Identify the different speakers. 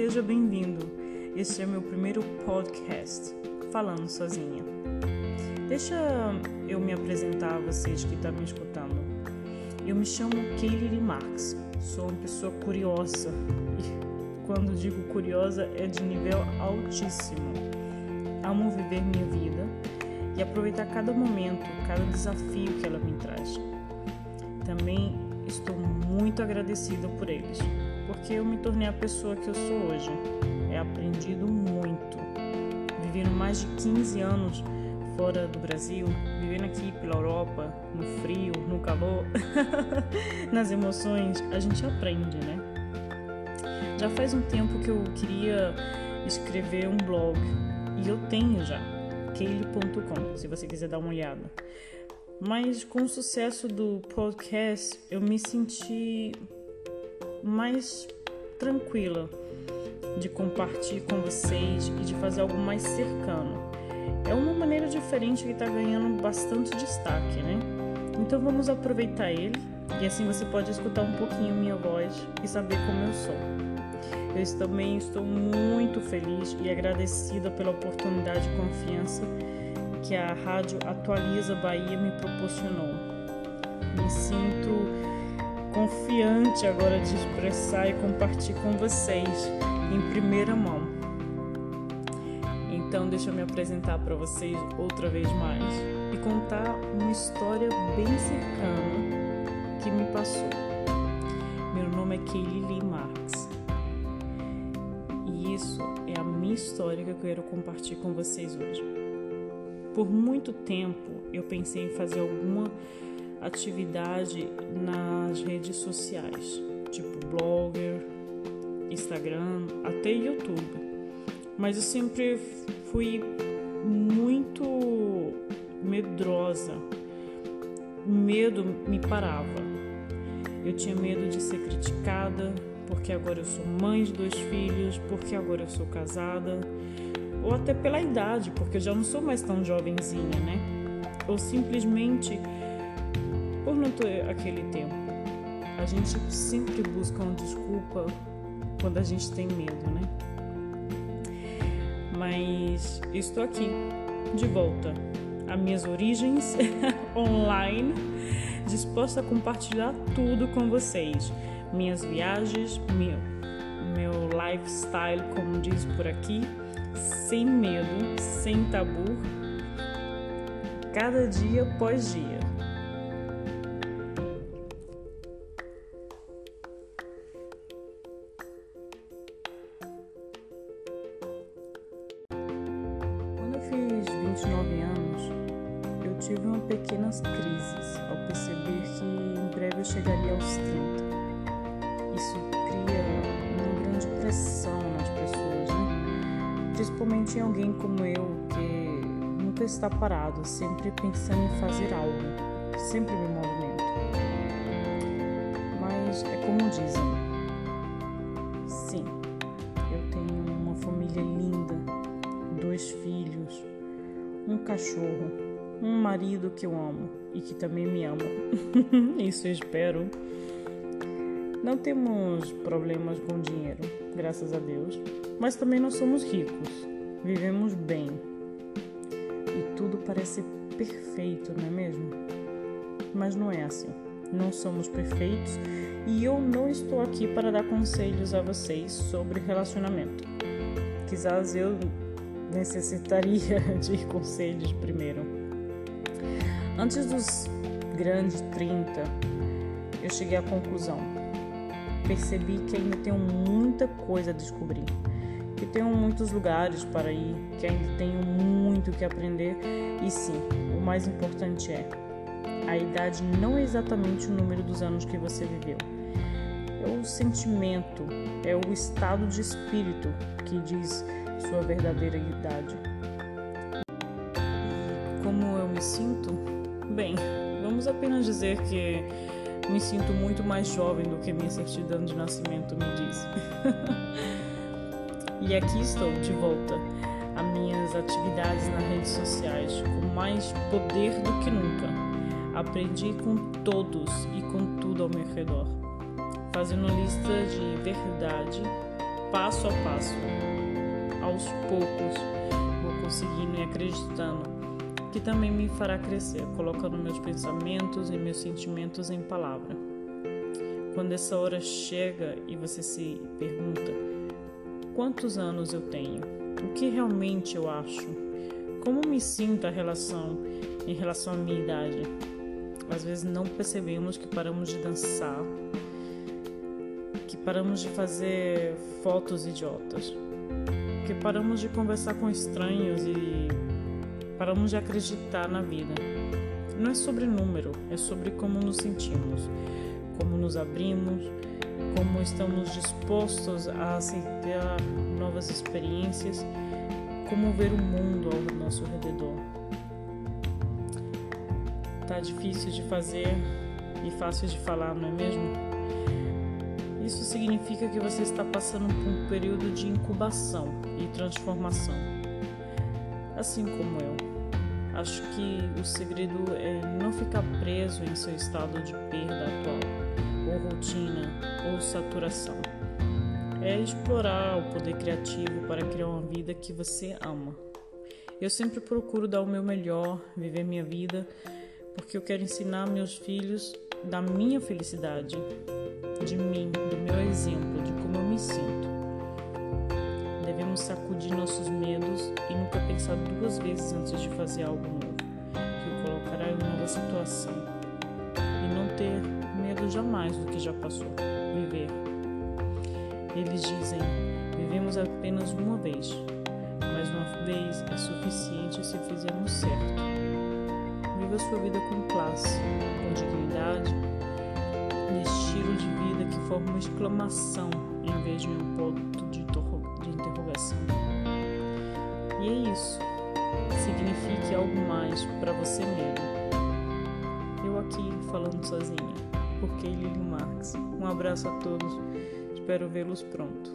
Speaker 1: seja bem-vindo. Este é meu primeiro podcast, falando sozinha. Deixa eu me apresentar a vocês que estão me escutando. Eu me chamo Kaylee Marx, sou uma pessoa curiosa e quando digo curiosa é de nível altíssimo. Amo viver minha vida e aproveitar cada momento, cada desafio que ela me traz. Também estou muito agradecida por eles, porque eu me tornei a pessoa que eu sou hoje. É aprendido muito. Vivendo mais de 15 anos fora do Brasil, vivendo aqui pela Europa, no frio, no calor, nas emoções, a gente aprende, né? Já faz um tempo que eu queria escrever um blog e eu tenho já, keile.com, se você quiser dar uma olhada. Mas com o sucesso do podcast, eu me senti mais tranquila de compartilhar com vocês e de fazer algo mais cercano. É uma maneira diferente que está ganhando bastante destaque, né? Então vamos aproveitar ele e assim você pode escutar um pouquinho minha voz e saber como eu sou. Eu também estou muito feliz e agradecida pela oportunidade e confiança que a Rádio Atualiza Bahia me proporcionou. Me sinto confiante agora de expressar e compartilhar com vocês em primeira mão. Então, deixa eu me apresentar para vocês outra vez mais e contar uma história bem cercana que me passou. Meu nome é Kaylee Lee Marx e isso é a minha história que eu quero compartilhar com vocês hoje. Por muito tempo eu pensei em fazer alguma atividade nas redes sociais, tipo blogger, Instagram, até YouTube. Mas eu sempre fui muito medrosa. O medo me parava. Eu tinha medo de ser criticada, porque agora eu sou mãe de dois filhos, porque agora eu sou casada ou até pela idade, porque eu já não sou mais tão jovenzinha, né? Ou simplesmente por não ter aquele tempo. A gente sempre busca uma desculpa quando a gente tem medo, né? Mas estou aqui, de volta a minhas origens online, disposta a compartilhar tudo com vocês. Minhas viagens, meu, meu lifestyle, como diz por aqui, sem medo, sem tabu, cada dia após dia. Tive uma pequenas crises ao perceber que em breve eu chegaria aos 30. Isso cria uma grande pressão nas pessoas, né? Principalmente em alguém como eu, que nunca está parado, sempre pensando em fazer algo, sempre me movimento. Mas é como dizem, sim, eu tenho uma família linda, dois filhos, um cachorro, marido que eu amo e que também me ama. Isso eu espero. Não temos problemas com dinheiro, graças a Deus, mas também não somos ricos. Vivemos bem. E tudo parece perfeito, não é mesmo? Mas não é assim. Não somos perfeitos e eu não estou aqui para dar conselhos a vocês sobre relacionamento. Quizás eu necessitaria de conselhos primeiro. Antes dos grandes 30, eu cheguei à conclusão. Percebi que ainda tenho muita coisa a descobrir, que tenho muitos lugares para ir, que ainda tenho muito que aprender e sim, o mais importante é a idade não é exatamente o número dos anos que você viveu. É o sentimento, é o estado de espírito que diz sua verdadeira idade. E como eu me sinto? Bem, vamos apenas dizer que me sinto muito mais jovem do que minha certidão de nascimento me diz. e aqui estou de volta a minhas atividades nas redes sociais com mais poder do que nunca. Aprendi com todos e com tudo ao meu redor, fazendo lista de verdade passo a passo, aos poucos, vou conseguindo e acreditando que também me fará crescer, colocando meus pensamentos e meus sentimentos em palavra. Quando essa hora chega e você se pergunta: quantos anos eu tenho? O que realmente eu acho? Como me sinto a relação em relação à minha idade? Às vezes não percebemos que paramos de dançar, que paramos de fazer fotos idiotas, que paramos de conversar com estranhos e paramos de acreditar na vida. Não é sobre número, é sobre como nos sentimos, como nos abrimos, como estamos dispostos a aceitar novas experiências, como ver o mundo ao nosso redor. Tá difícil de fazer e fácil de falar, não é mesmo? Isso significa que você está passando por um período de incubação e transformação. Assim como eu. Acho que o segredo é não ficar preso em seu estado de perda atual, ou rotina, ou saturação. É explorar o poder criativo para criar uma vida que você ama. Eu sempre procuro dar o meu melhor, viver minha vida, porque eu quero ensinar meus filhos da minha felicidade, de mim, do meu exemplo, de como eu me sinto. Sacudir nossos medos e nunca pensar duas vezes antes de fazer algo novo, que o colocará em uma nova situação. E não ter medo jamais do que já passou. Viver. Eles dizem: vivemos apenas uma vez, mas uma vez é suficiente se fizermos certo. Viva sua vida com classe, com dignidade e estilo de vida que forma uma exclamação em vez de um ponto interrogação. E é isso. Signifique algo mais para você mesmo. Eu aqui falando sozinha, porque Lili Marx. Um abraço a todos. Espero vê-los pronto.